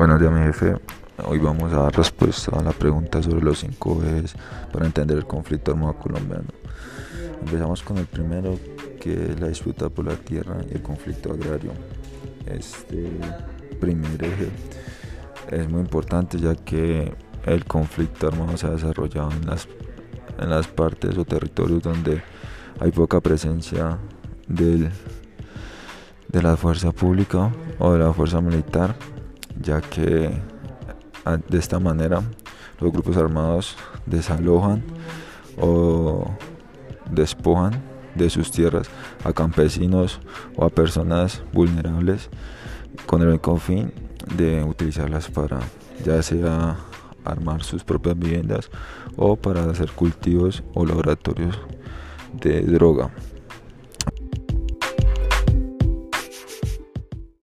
Buenos días, mi jefe. Hoy vamos a dar respuesta a la pregunta sobre los cinco ejes para entender el conflicto armado colombiano. Empezamos con el primero, que es la disputa por la tierra y el conflicto agrario. Este primer eje es muy importante ya que el conflicto armado se ha desarrollado en las, en las partes o territorios donde hay poca presencia del, de la fuerza pública o de la fuerza militar ya que ah, de esta manera los grupos armados desalojan o despojan de sus tierras a campesinos o a personas vulnerables con el único fin de utilizarlas para ya sea armar sus propias viviendas o para hacer cultivos o laboratorios de droga.